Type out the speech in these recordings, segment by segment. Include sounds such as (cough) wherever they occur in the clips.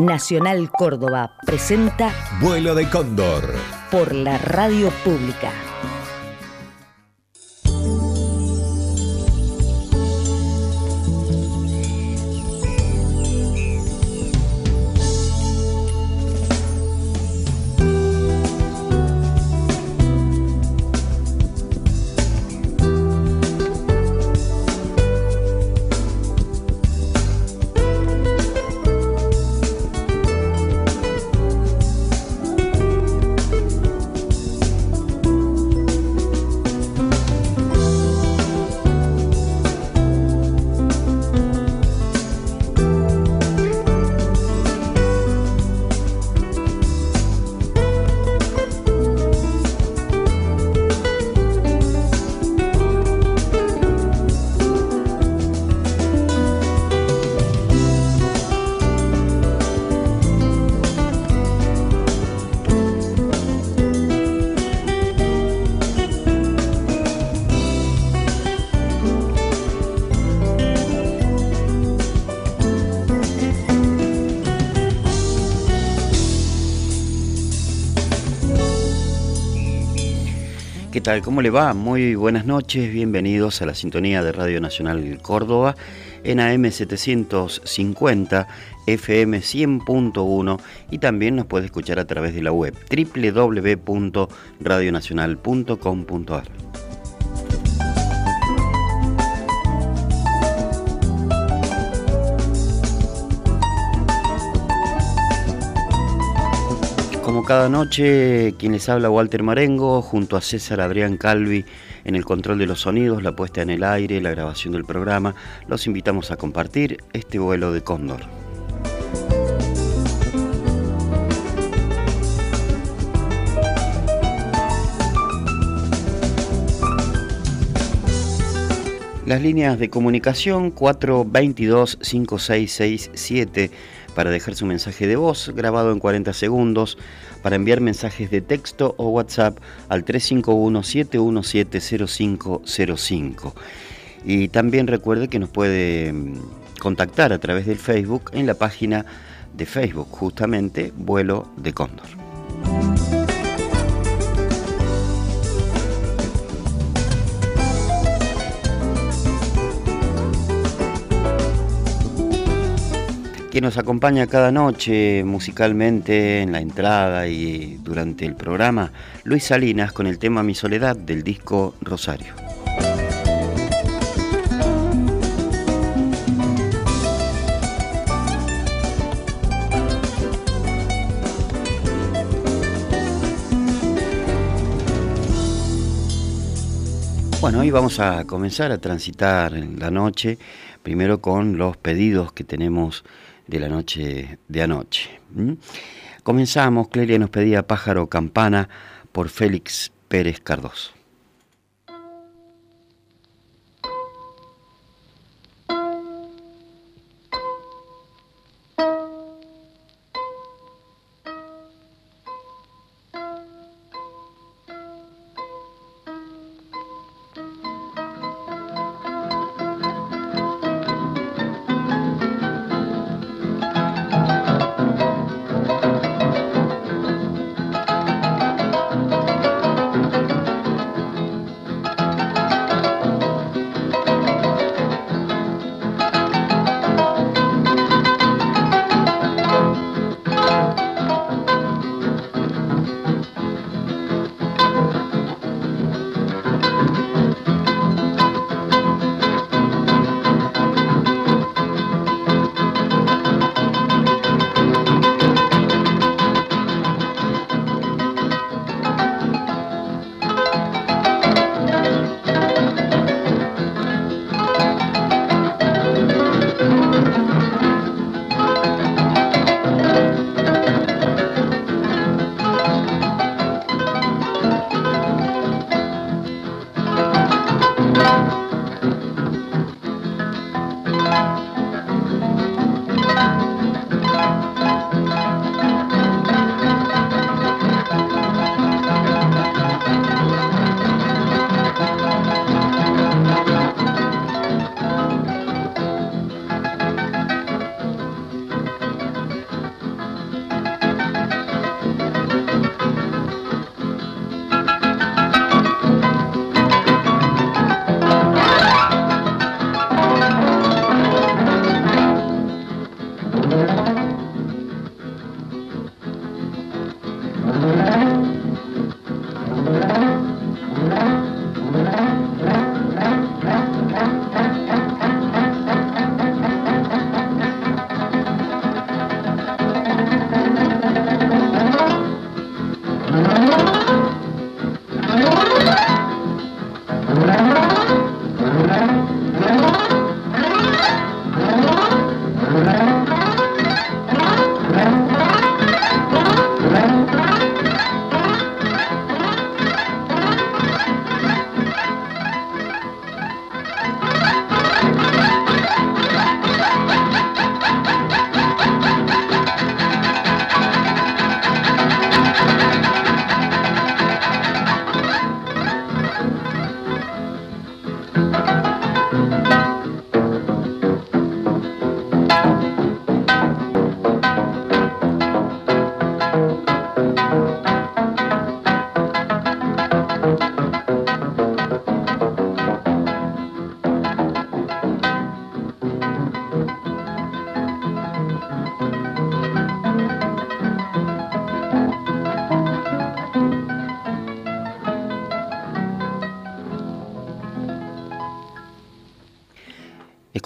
Nacional Córdoba presenta Vuelo de Cóndor por la radio pública. ¿Cómo le va? Muy buenas noches, bienvenidos a la sintonía de Radio Nacional Córdoba en AM 750, FM 100.1 y también nos puede escuchar a través de la web www.radionacional.com.ar. cada noche, quien les habla Walter Marengo, junto a César Adrián Calvi en el control de los sonidos, la puesta en el aire, la grabación del programa, los invitamos a compartir este vuelo de cóndor. Las líneas de comunicación 422-5667 para dejar su mensaje de voz grabado en 40 segundos, para enviar mensajes de texto o WhatsApp al 351-717-0505. Y también recuerde que nos puede mm, contactar a través del Facebook en la página de Facebook, justamente Vuelo de Cóndor. Que nos acompaña cada noche musicalmente en la entrada y durante el programa, Luis Salinas con el tema Mi Soledad del disco Rosario. Bueno, hoy vamos a comenzar a transitar la noche, primero con los pedidos que tenemos de la noche de anoche. Comenzamos, Clelia nos pedía Pájaro Campana por Félix Pérez Cardoso.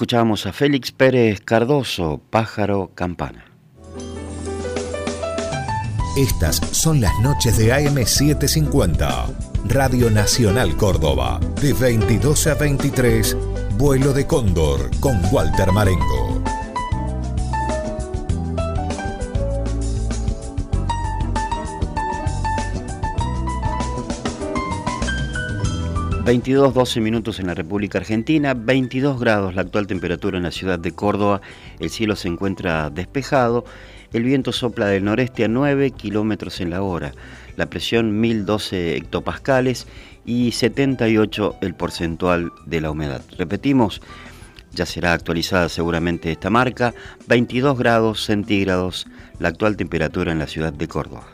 Escuchábamos a Félix Pérez Cardoso, Pájaro Campana. Estas son las noches de AM750, Radio Nacional Córdoba, de 22 a 23, vuelo de cóndor con Walter Marengo. 22, 12 minutos en la República Argentina, 22 grados la actual temperatura en la ciudad de Córdoba, el cielo se encuentra despejado, el viento sopla del noreste a 9 kilómetros en la hora, la presión 1012 hectopascales y 78 el porcentual de la humedad. Repetimos, ya será actualizada seguramente esta marca, 22 grados centígrados la actual temperatura en la ciudad de Córdoba.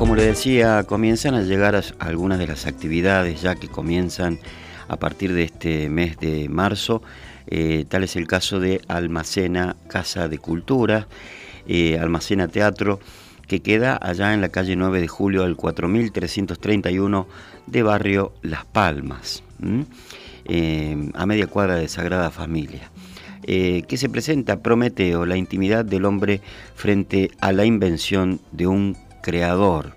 Como le decía, comienzan a llegar algunas de las actividades ya que comienzan a partir de este mes de marzo. Eh, tal es el caso de Almacena Casa de Cultura, eh, Almacena Teatro, que queda allá en la calle 9 de julio al 4331 de barrio Las Palmas, eh, a media cuadra de Sagrada Familia. que se presenta Prometeo, la intimidad del hombre frente a la invención de un creador.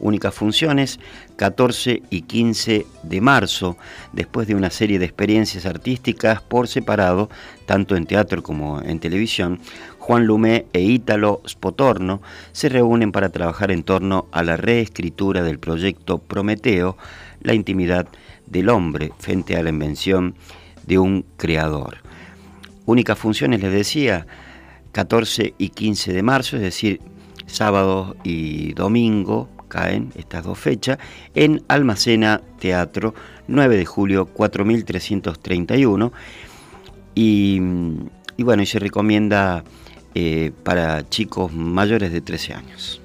Únicas funciones, 14 y 15 de marzo, después de una serie de experiencias artísticas por separado, tanto en teatro como en televisión, Juan Lumé e Ítalo Spotorno se reúnen para trabajar en torno a la reescritura del proyecto Prometeo, la intimidad del hombre frente a la invención de un creador. Únicas funciones, les decía, 14 y 15 de marzo, es decir, sábado y domingo caen estas dos fechas, en Almacena Teatro, 9 de julio 4331. Y, y bueno, y se recomienda eh, para chicos mayores de 13 años.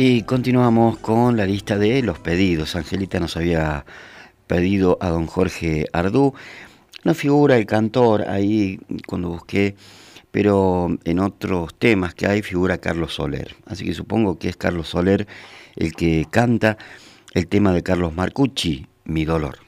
Y continuamos con la lista de los pedidos. Angelita nos había pedido a don Jorge Ardú. No figura el cantor ahí cuando busqué, pero en otros temas que hay figura Carlos Soler. Así que supongo que es Carlos Soler el que canta el tema de Carlos Marcucci, Mi dolor.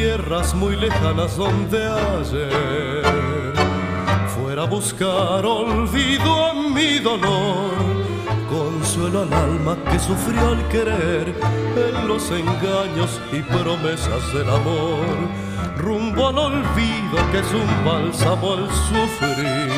Tierras muy lejanas donde ayer fuera a buscar olvido a mi dolor, consuelo al alma que sufrió al querer en los engaños y promesas del amor, rumbo al olvido que es un bálsamo al sufrir.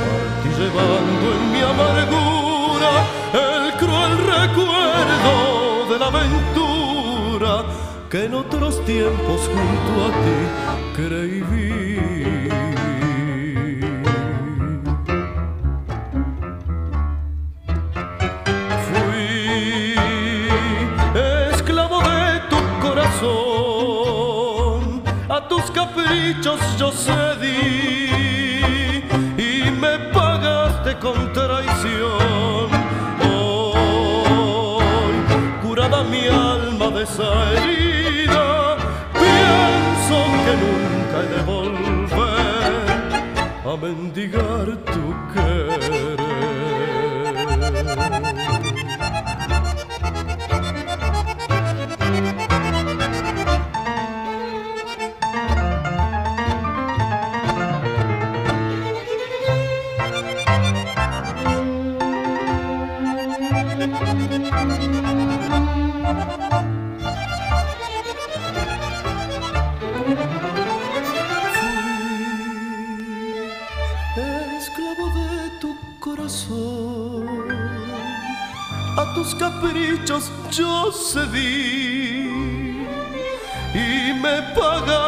Partí llevando en mi amargura el cruel recuerdo de la aventura que en otros tiempos junto a ti creí vivir. Fui esclavo de tu corazón, a tus caprichos yo cedí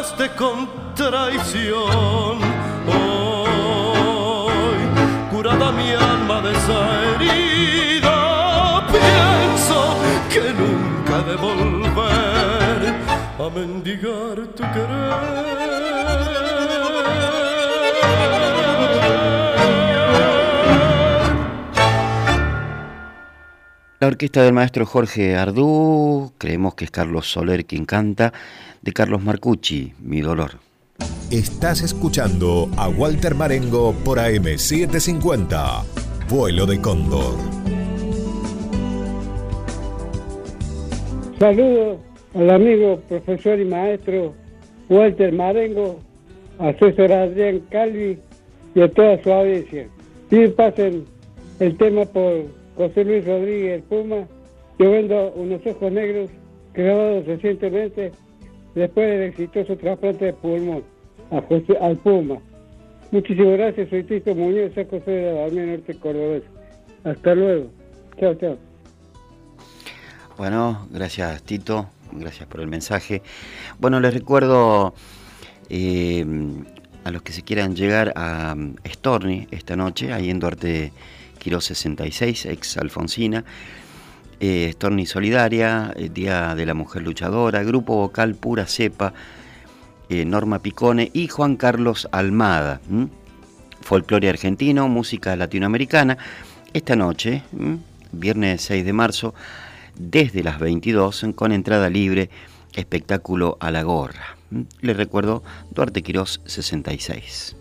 pagaste con traición. Hoy, curada mi alma de esa herida, pienso que nunca de volver a mendigar tu querer. La orquesta del maestro Jorge Ardú, creemos que es Carlos Soler quien canta, de Carlos Marcucci, Mi Dolor. Estás escuchando a Walter Marengo por AM750, Vuelo de Cóndor. Saludos al amigo profesor y maestro Walter Marengo, a César Adrián Calvi y a toda su audiencia. Y pasen el tema por José Luis Rodríguez Puma, yo vendo unos ojos negros grabados recientemente después del exitoso trasplante de pulmón al Puma. Muchísimas gracias, soy Tito Muñoz, José de la Norte Cordobés. Hasta luego. Chao, chao. Bueno, gracias Tito, gracias por el mensaje. Bueno, les recuerdo eh, a los que se quieran llegar a Storni esta noche, ahí en Duarte 66, ex Alfonsina, eh, Storni Solidaria, eh, Día de la Mujer Luchadora, Grupo Vocal Pura Cepa, eh, Norma Picone y Juan Carlos Almada. Folclore argentino, música latinoamericana. Esta noche, viernes 6 de marzo, desde las 22, con entrada libre, espectáculo a la gorra. Les recuerdo, Duarte Quirós 66.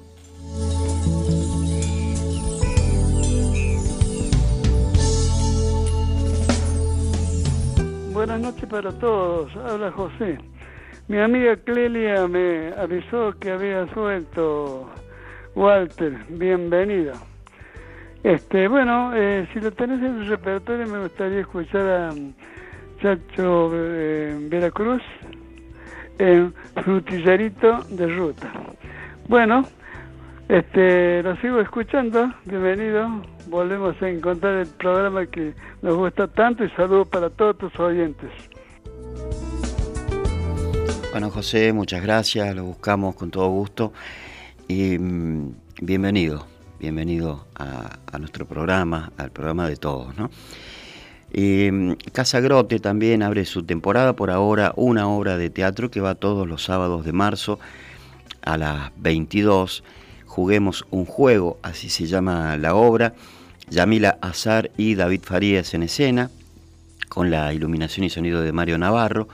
Buenas noches para todos. Habla José. Mi amiga Clelia me avisó que había suelto Walter. Bienvenido. Este, bueno, eh, si lo tenés en el repertorio me gustaría escuchar a Chacho eh, Veracruz en Frutillerito de Ruta. Bueno, este, lo sigo escuchando. Bienvenido volvemos a encontrar el programa que nos gusta tanto y saludos para todos tus oyentes. Bueno, José, muchas gracias, lo buscamos con todo gusto y mm, bienvenido, bienvenido a, nuestro programa, al programa de todos, ¿no? Mm, Casa Grote también abre su temporada, por ahora una obra de teatro que va todos los sábados de marzo a las 22 Juguemos un juego, así se llama la obra. Yamila Azar y David Farías en escena, con la iluminación y sonido de Mario Navarro,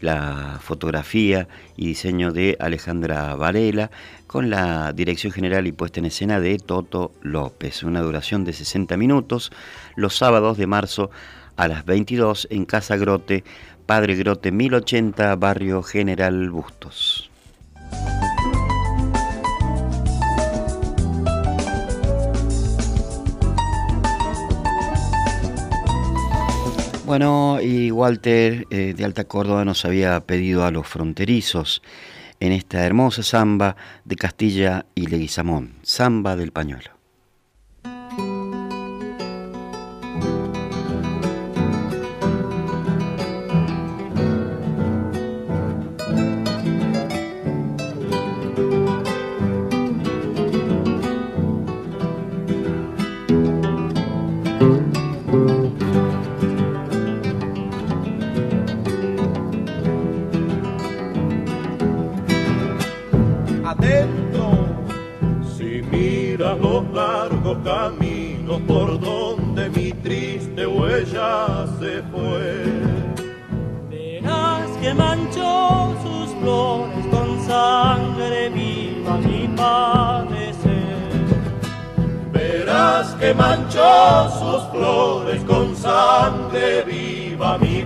la fotografía y diseño de Alejandra Varela, con la dirección general y puesta en escena de Toto López. Una duración de 60 minutos, los sábados de marzo a las 22 en Casa Grote, Padre Grote 1080, Barrio General Bustos. Bueno, y Walter eh, de Alta Córdoba nos había pedido a los fronterizos en esta hermosa samba de Castilla y Leguizamón, samba del pañuelo.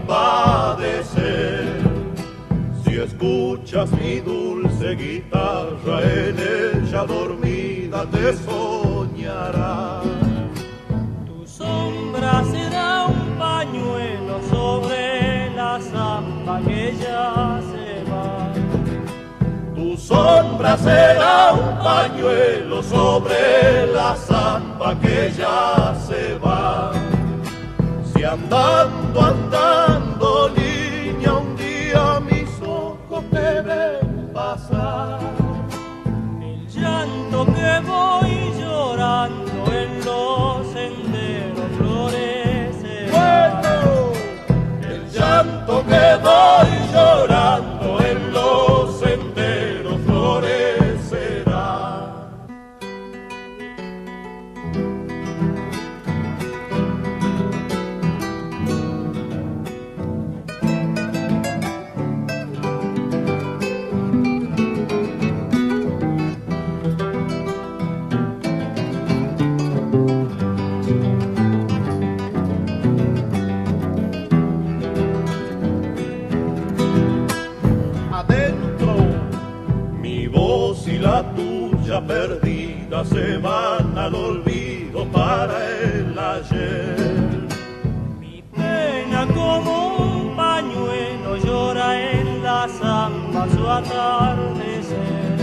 padecer. Si escuchas mi dulce guitarra, en ella dormida te soñará. Tu sombra será un pañuelo sobre la zamba que ya se va. Tu sombra será un pañuelo sobre la zamba que ya se va. Si andando, andando inan van al olvido para el ayer. Mi pena como un pañuelo llora en la samba su atardecer.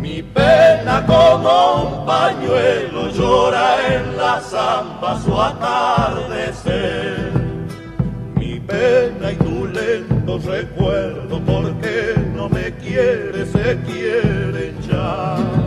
Mi pena como un pañuelo llora en la samba su atardecer. Mi pena y tu lento recuerdo porque no me quieres, se quieren ya.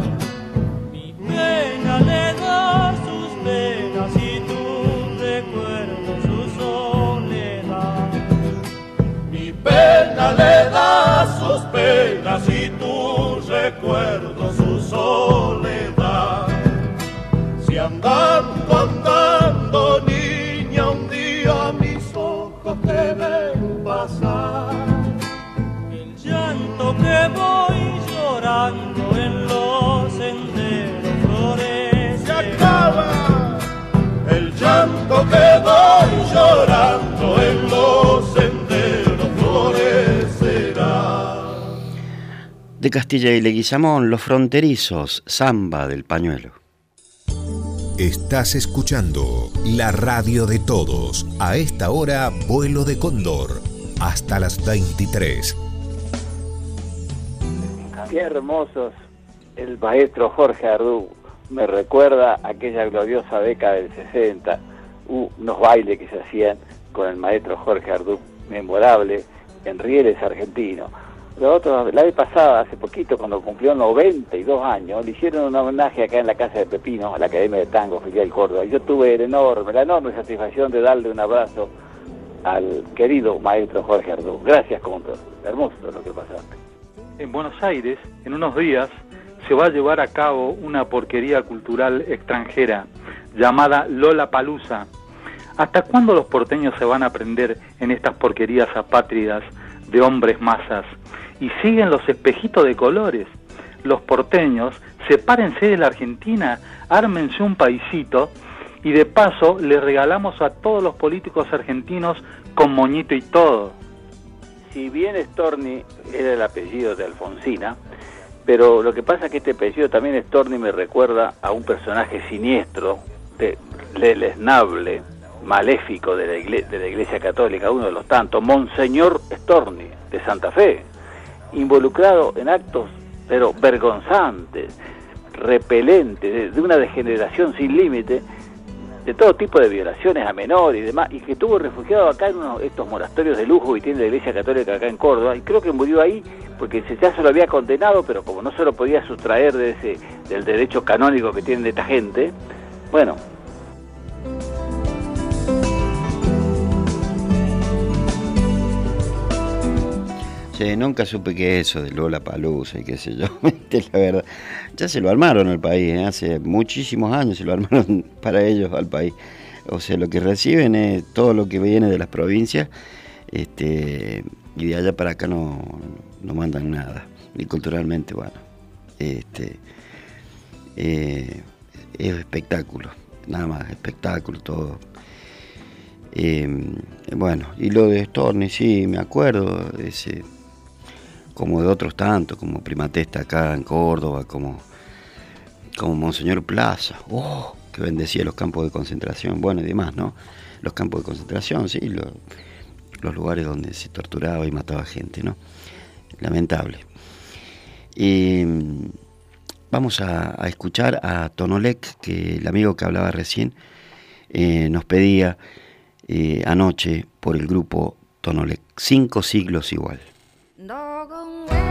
Castilla y Leguizamón, Los Fronterizos, Samba del Pañuelo. Estás escuchando la radio de todos. A esta hora, vuelo de cóndor. Hasta las 23. Qué hermosos. El maestro Jorge Ardú me recuerda aquella gloriosa década del 60. Uh, unos bailes que se hacían con el maestro Jorge Ardú, memorable, en Rieles argentino la vez pasada, hace poquito, cuando cumplió 92 años, le hicieron un homenaje acá en la Casa de Pepino, a la Academia de Tango Filial Córdoba. Yo tuve el enorme, la enorme satisfacción de darle un abrazo al querido maestro Jorge Ardú. Gracias, todo Hermoso lo que pasaste. En Buenos Aires, en unos días, se va a llevar a cabo una porquería cultural extranjera llamada Lola Palusa. ¿Hasta cuándo los porteños se van a aprender en estas porquerías apátridas de hombres masas? Y siguen los espejitos de colores. Los porteños, sepárense de la Argentina, ármense un paisito y de paso le regalamos a todos los políticos argentinos con moñito y todo. Si bien Storni era el apellido de Alfonsina, pero lo que pasa es que este apellido también Storni me recuerda a un personaje siniestro, de, lesnable, maléfico de la, iglesia, de la Iglesia Católica, uno de los tantos, Monseñor Storni, de Santa Fe, involucrado en actos pero vergonzantes, repelentes, de una degeneración sin límite, de todo tipo de violaciones a menores y demás, y que estuvo refugiado acá en uno de estos monatorios de lujo y tiene la Iglesia Católica acá en Córdoba, y creo que murió ahí porque ya se lo había condenado, pero como no se lo podía sustraer de ese, del derecho canónico que tienen de esta gente, bueno, nunca supe qué es eso de Lola Palusa y qué sé yo. (laughs) la verdad, ya se lo armaron al país, ¿eh? hace muchísimos años se lo armaron (laughs) para ellos al país. O sea, lo que reciben es todo lo que viene de las provincias este, y de allá para acá no, mandan nada. Y culturalmente, bueno, este, eh, es espectáculo, nada más, espectáculo, todo. Eh, bueno, y lo de Storni, sí, me acuerdo, ese como de otros tantos, como Primatesta acá en Córdoba, como, como Monseñor Plaza, oh, que bendecía los campos de concentración, bueno y demás, ¿no? Los campos de concentración, sí, los, lugares donde se torturaba y mataba gente, ¿no? Lamentable. Mm, vamos a, escuchar a Tonolek, que el amigo que hablaba recién eh, nos pedía eh, anoche por el grupo Tonolek, cinco siglos igual. dog away.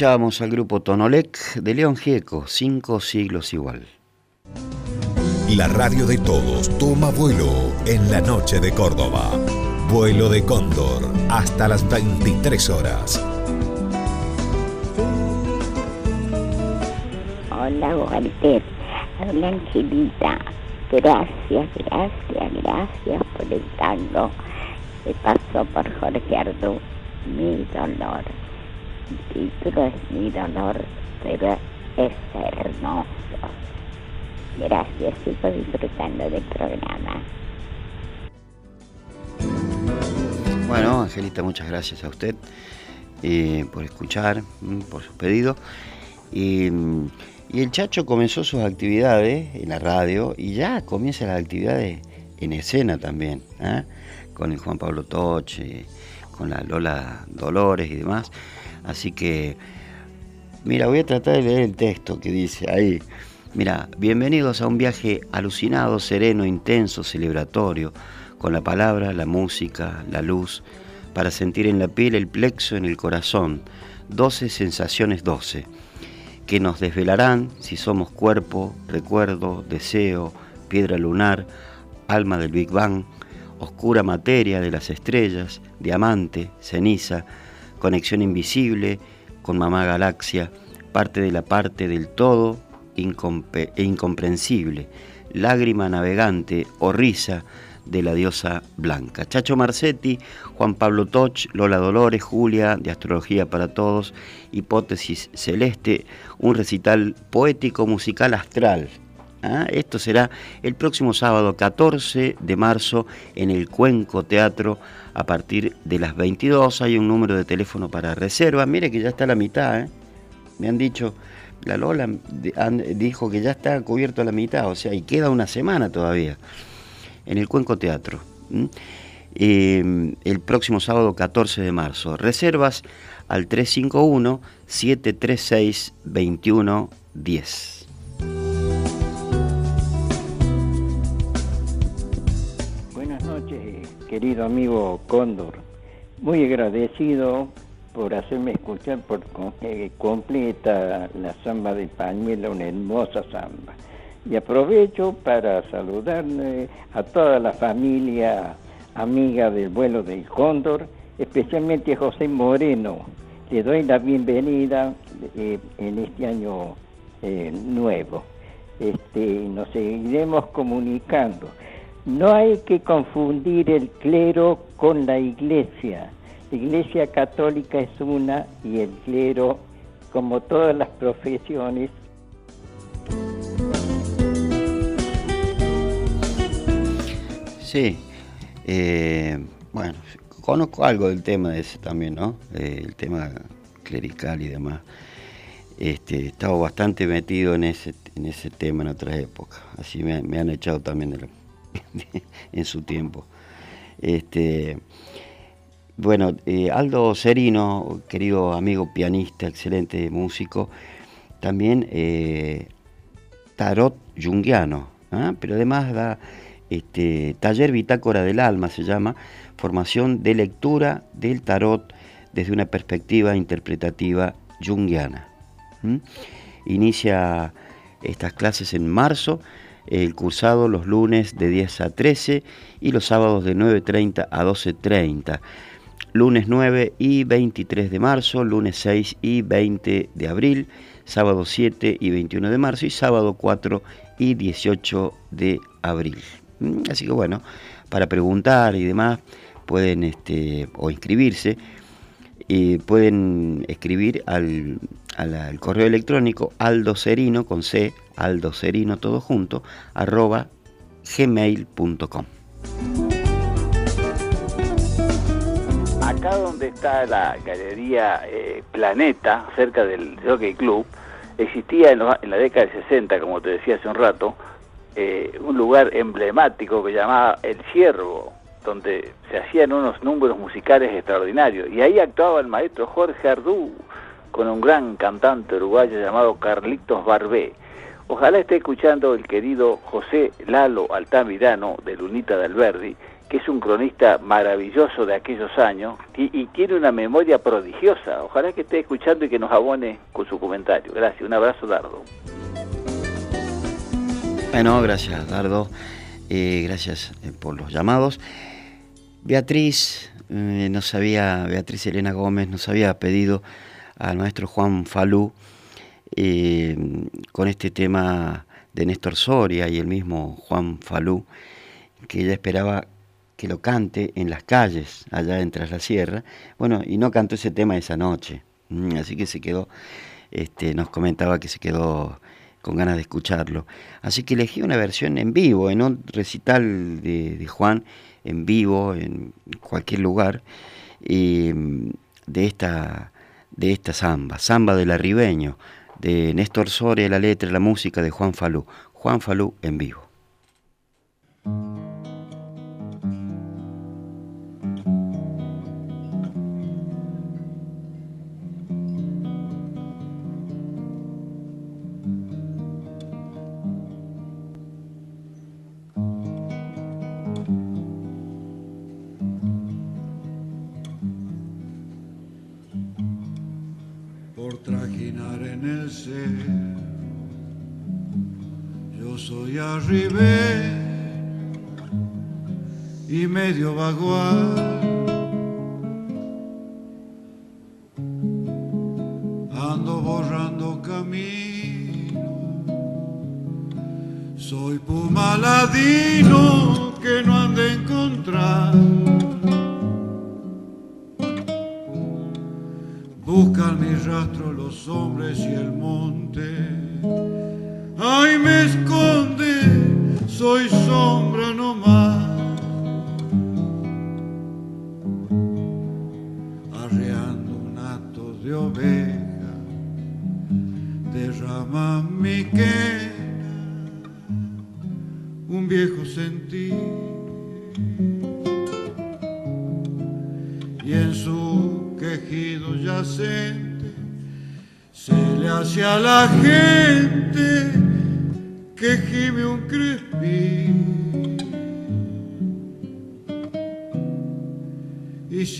Escuchábamos al grupo Tonolec de León Gieco, cinco siglos igual. La radio de todos toma vuelo en la noche de Córdoba. Vuelo de Cóndor hasta las 23 horas. Hola Walter, hola Angelita. Gracias, gracias, gracias por el tango que pasó por Jorge Ardú. Mi dolor. Título es Mi dolor, pero es hermoso. Gracias, sigo disfrutando del programa. Bueno, Angelita, muchas gracias a usted eh, por escuchar, mm, por su pedido. Y, mm, y el Chacho comenzó sus actividades en la radio y ya comienza las actividades en escena también, ¿eh? con el Juan Pablo Toche, con la Lola Dolores y demás. Así que, mira, voy a tratar de leer el texto que dice ahí. Mira, bienvenidos a un viaje alucinado, sereno, intenso, celebratorio, con la palabra, la música, la luz, para sentir en la piel el plexo en el corazón, doce sensaciones doce, que nos desvelarán si somos cuerpo, recuerdo, deseo, piedra lunar, alma del Big Bang, oscura materia de las estrellas, diamante, ceniza, conexión invisible con mamá galaxia, parte de la parte del todo e incomprensible, lágrima navegante o risa de la diosa blanca. Chacho Marcetti, Juan Pablo Toch, Lola Dolores, Julia, de Astrología para Todos, Hipótesis Celeste, un recital poético musical astral. ¿Ah? Esto será el próximo sábado 14 de marzo en el Cuenco Teatro a partir de las 22. Hay un número de teléfono para reserva. Mire que ya está la mitad. ¿eh? Me han dicho la Lola dijo que ya está cubierto la mitad, o sea, y queda una semana todavía en el Cuenco Teatro. Eh, el próximo sábado 14 de marzo. Reservas al 351-736-2110. Querido amigo Cóndor. Muy agradecido por hacerme escuchar por eh, completa la samba de pañuelo, una hermosa samba. Y aprovecho para saludar a toda la familia amiga del vuelo del Cóndor, especialmente a José Moreno. Le doy la bienvenida eh, en este año eh, nuevo. Este, nos seguiremos comunicando. No hay que confundir el clero con la iglesia la Iglesia Católica es una y el clero, como todas las profesiones, Sí, eh, bueno, conozco algo del tema de ese también, ¿no? Eh, el tema clerical y demás. Este, estaba bastante metido en ese, en ese tema en otras épocas, así me, han echado también (laughs) en su tiempo. Este, bueno, eh, Aldo Serino, querido amigo pianista, excelente músico, también eh, tarot junguiano, ¿ah? pero además da este, taller bitácora del alma, se llama, formación de lectura del tarot desde una perspectiva interpretativa junguiana. Inicia estas clases en marzo, el cursado los lunes de 10 a 13 y los sábados de 9.30 a 12.30 lunes 9 y 23 de marzo, lunes 6 y 20 de abril, sábado 7 y 21 de marzo y sábado 4 y 18 de abril. Mm, así que bueno, para preguntar y demás pueden este, o inscribirse, eh, pueden escribir al, al, correo electrónico aldocerino con C, aldocerino todo junto, arroba gmail.com. acá donde está la galería eh, Planeta, cerca del Jockey Club, existía en, la década del 60, como te decía hace un rato, eh, un lugar emblemático que llamaba El Ciervo, donde se hacían unos números musicales extraordinarios. Y ahí actuaba el maestro Jorge Ardú con un gran cantante uruguayo llamado Carlitos Barbé. Ojalá esté escuchando el querido José Lalo Altamirano de Lunita del Verdi que es un cronista maravilloso de aquellos años y, tiene una memoria prodigiosa. Ojalá que esté escuchando y que nos abone con su comentario. Gracias, un abrazo, Dardo. Bueno, gracias, Dardo. Eh, gracias eh, por los llamados. Beatriz, eh, nos había, Beatriz Elena Gómez nos había pedido al maestro Juan Falú con este tema de Néstor Soria y el mismo Juan Falú, que ella esperaba que lo cante en las calles allá en Tras la Sierra. Bueno, y no cantó ese tema esa noche. Mm, así que se quedó, este, nos comentaba que se quedó con ganas de escucharlo. Así que elegí una versión en vivo, en un recital de, Juan, en vivo, en cualquier lugar, de, esta, de esta samba, samba del arribeño, de Néstor Soria, la letra, la música de Juan Falú. Juan Falú en vivo.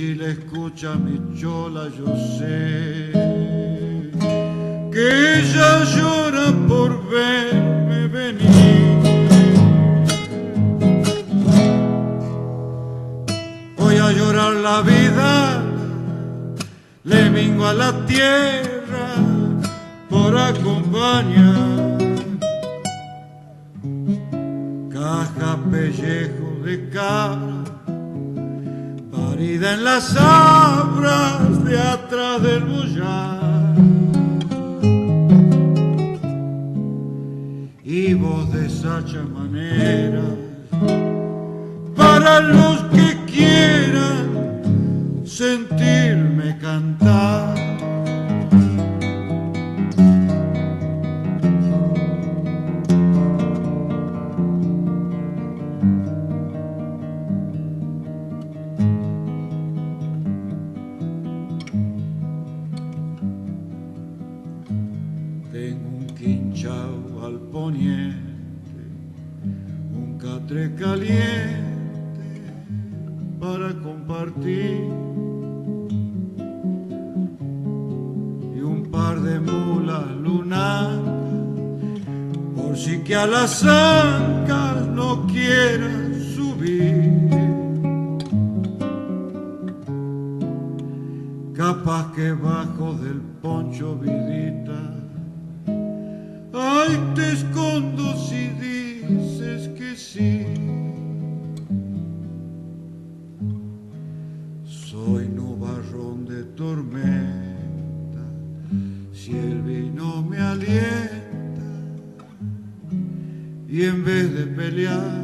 Si le escucha mi chola, yo sé que ella llora por verme venir. Voy a llorar la vida le mingo a la tierra por acompañar. Caja pellejo de cabra, parida en las sabras de atrás del bullar. Y voz de sacha manera para los que quieran sentirme cantar. A las ancas no quieran subir. Capaz que bajo del poncho vidita, ay te escondo si dices que sí. Vez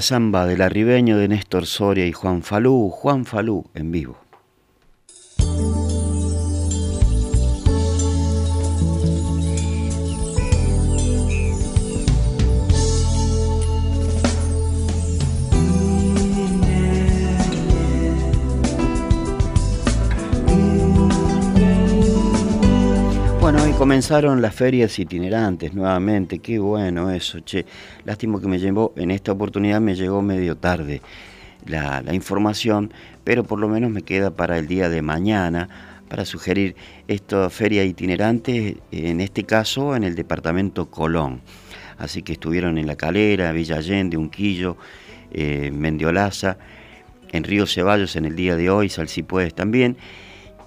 la samba del arribeño de Néstor Soria y Juan Falú, Juan Falú en vivo. Comenzaron las ferias itinerantes nuevamente, qué bueno eso, che. Lástima que me llevó, en esta oportunidad me llegó medio tarde la, información, pero por lo menos me queda para el día de mañana para sugerir esta feria itinerante, en este caso en el departamento Colón. Así que estuvieron en La Calera, Villa Allende, Unquillo, eh, Mendiolaza, en Río Ceballos en el día de hoy, Salsipuedes también.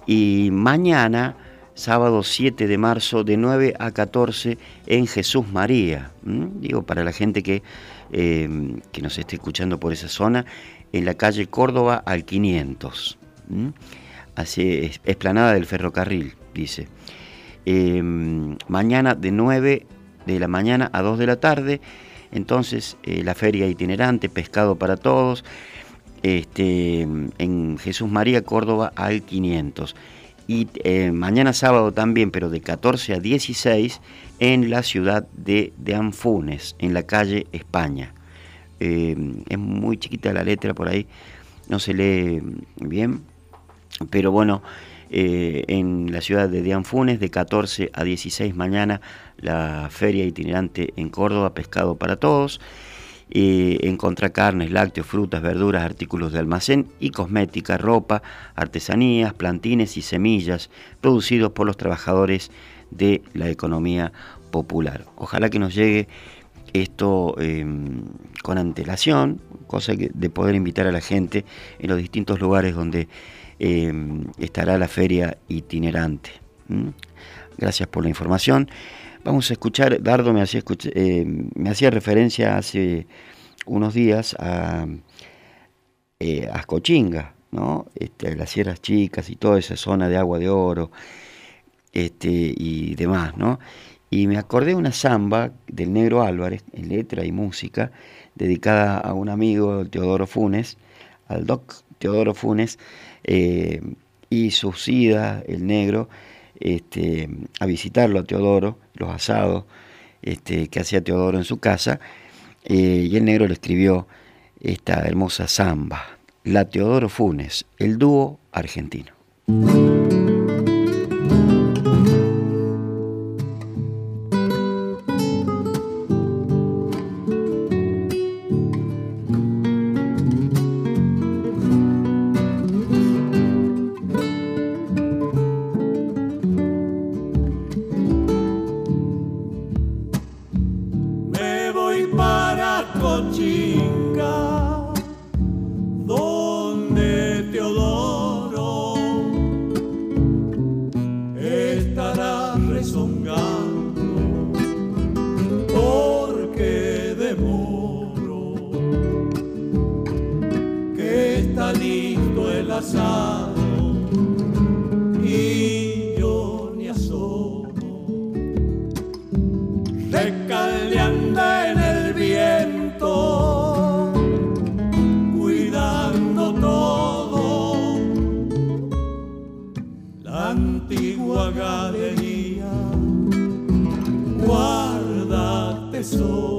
Y mañana, sábado 7 de marzo, de 9 a 14, en Jesús María. Digo, para la gente que, eh, que nos esté escuchando por esa zona, en la calle Córdoba al 500. ¿m? Así, es, esplanada del ferrocarril, dice. Eh, mañana de 9 de la mañana a 2 de la tarde, entonces eh, la feria itinerante, pescado para todos, este, en Jesús María, Córdoba al 500. Y eh, mañana sábado también, pero de 14 a 16, en la ciudad de, de Anfunes, en la calle España. Eh, es muy chiquita la letra por ahí, no se lee bien, pero bueno, eh, en la ciudad de Dianfunes, de 14 a 16 mañana, la feria itinerante en Córdoba, Pescado para Todos. Eh, encontrar carnes, lácteos, frutas, verduras, artículos de almacén y cosmética, ropa, artesanías, plantines y semillas producidos por los trabajadores de la economía popular. Ojalá que nos llegue esto eh, con antelación, cosa de poder invitar a la gente en los distintos lugares donde eh, estará la feria itinerante. Gracias por la información. Vamos a escuchar, Dardo me hacía, eh, me hacía referencia hace unos días a, eh, ¿no? este, las Sierras Chicas y toda esa zona de agua de oro este, y demás. ¿no? Y me acordé una samba del Negro Álvarez, en letra y música, dedicada a un amigo, Teodoro Funes, al doc Teodoro Funes, eh, y sus idas, el negro, este, a visitarlo a Teodoro, los asados este, que hacía Teodoro en su casa, eh, y el negro le escribió esta hermosa samba, La Teodoro Funes, el dúo argentino. Recaldeando en el viento, cuidando todo. La antigua galería, guarda tesoros,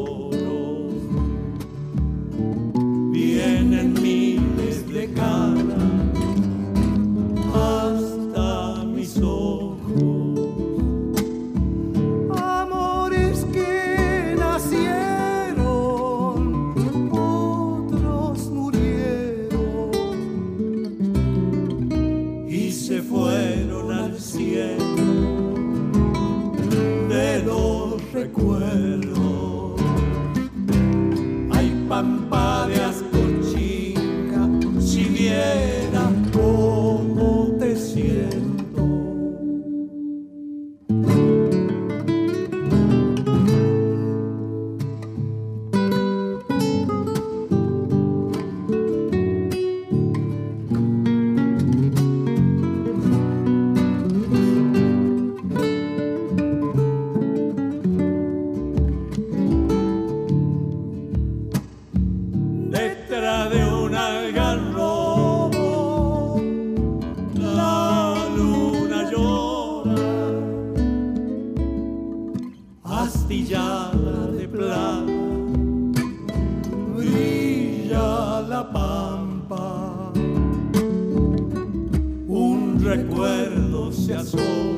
recuerdo se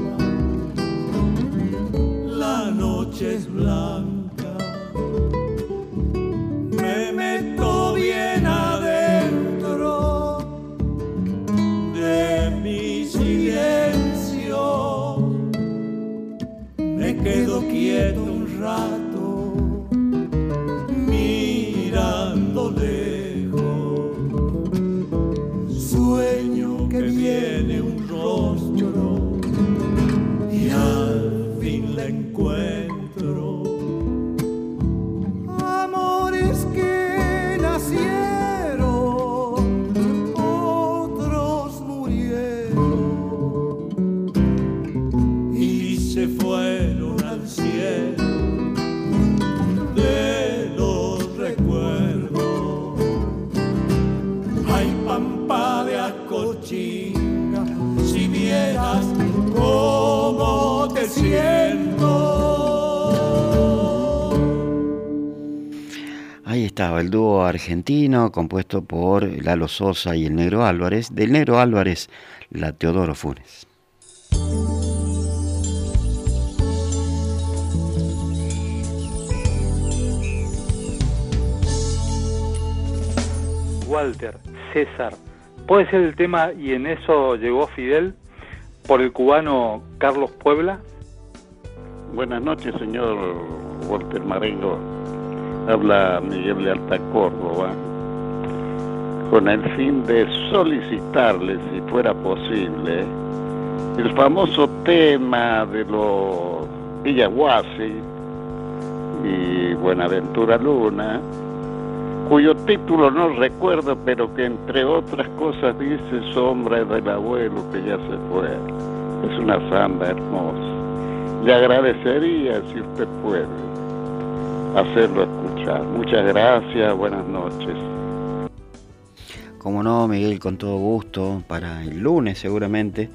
argentino compuesto por Lalo Sosa y el Negro Álvarez. Del Negro Álvarez, la Teodoro Funes. Walter, César, ¿puede ser el tema y en eso llegó Fidel por el cubano Carlos Puebla? Buenas noches, señor Walter Marengo. Habla Miguel de Alta Córdoba. Con el fin de solicitarle, si fuera posible, el famoso tema de los Villaguasi y Buenaventura Luna, cuyo título no recuerdo, pero que entre otras cosas dice Sombra del abuelo que ya se fue. Es una samba hermosa. Le agradecería si usted puede hacerlo Muchas gracias, buenas noches. Como no, Miguel, con todo gusto, para el lunes seguramente,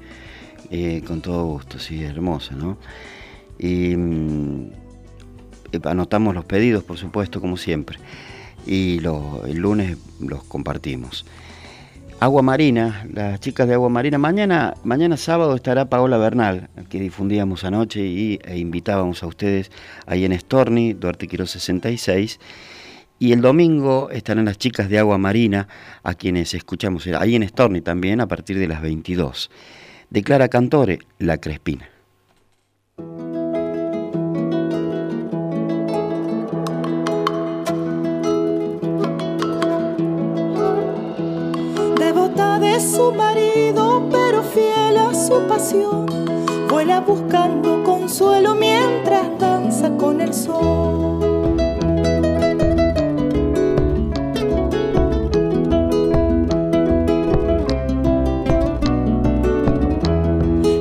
eh, con todo gusto, sí, hermosa, ¿no? Y mm, eh, anotamos los pedidos, por supuesto, como siempre, y lo- el lunes los compartimos. Agua Marina, las chicas de Agua Marina, mañana, mañana sábado estará Paola Bernal, que difundíamos anoche y, e invitábamos a ustedes ahí en Storni, Duarte Quirós 66. Y el domingo estarán las chicas de Agua Marina, a quienes escuchamos ahí en Storni también a partir de las 22. Declara Cantore, La Crespina. De su marido, pero fiel a su pasión, vuela buscando consuelo mientras danza con el sol.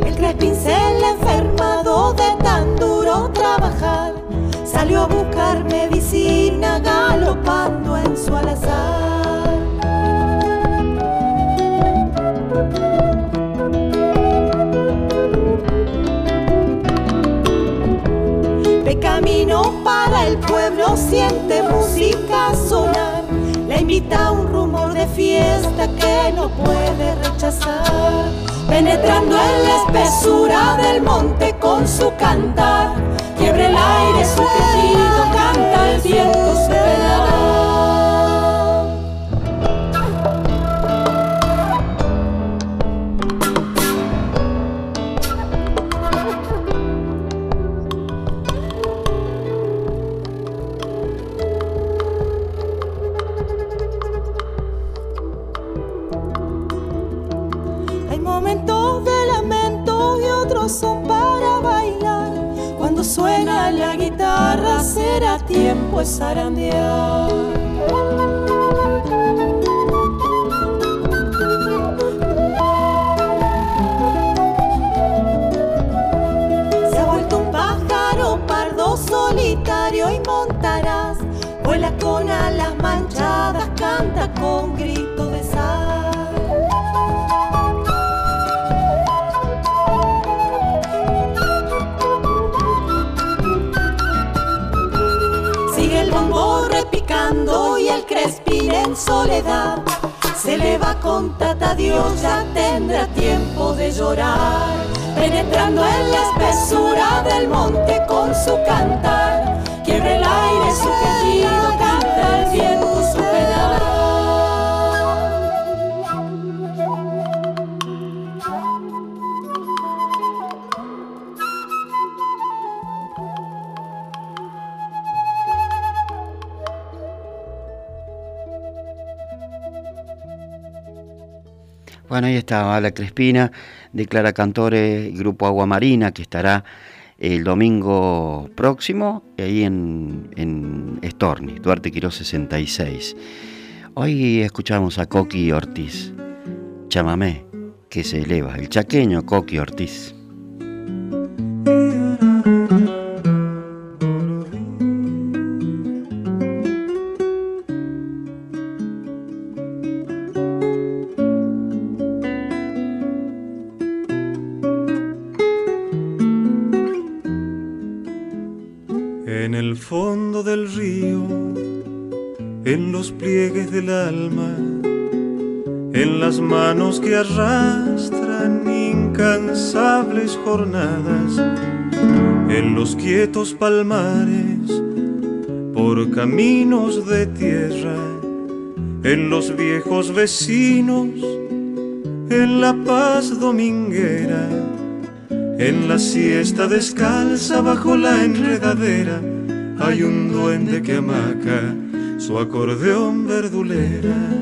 El ha enfermado de tan duro trabajar, salió a buscar medicina galopando en su alazar. Invita un rumor de fiesta que no puede rechazar. Penetrando en la espesura del monte con su cantar. Quiebre el aire su quejido, canta el viento se verá. Se le va con tata Dios, ya tendrá tiempo de llorar. Penetrando en la espesura del monte con su cantar. Quiebra el aire ahí estaba la Crespina de Clara Cantore, Grupo Agua Marina, que estará el domingo próximo ahí en, en Storni, Duarte Quiró 66. Hoy escuchamos a Coqui Ortiz, Chamamé, que se eleva, el chaqueño Coqui Ortiz. Que arrastran incansables jornadas, en los quietos palmares, por caminos de tierra, en los viejos vecinos, en la paz dominguera en la siesta descalza bajo la enredadera hay un duende que amaca su acordeón verdulera.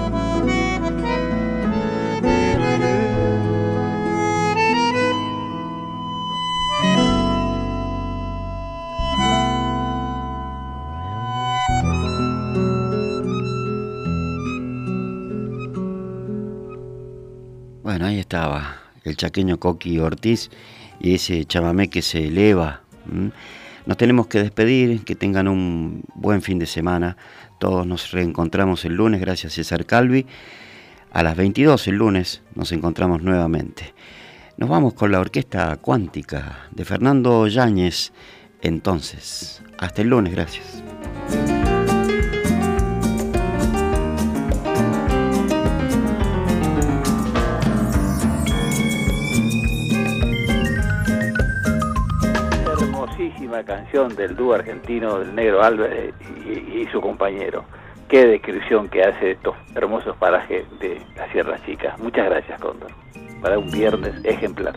Bueno, ahí estaba el chaqueño Coqui Ortiz y ese chamamé que se eleva. Nos tenemos que despedir, que tengan un buen fin de semana. Todos nos reencontramos el lunes, gracias César Calvi. A las 22 el lunes nos encontramos nuevamente. Nos vamos con la Orquesta Cuántica de Fernando Yáñez. Entonces, hasta el lunes, gracias. Canción del dúo argentino del Negro Álvarez y, y su compañero. Qué descripción que hace de estos hermosos parajes de la Sierra Chica. Muchas gracias, Cóndor. Para un viernes ejemplar.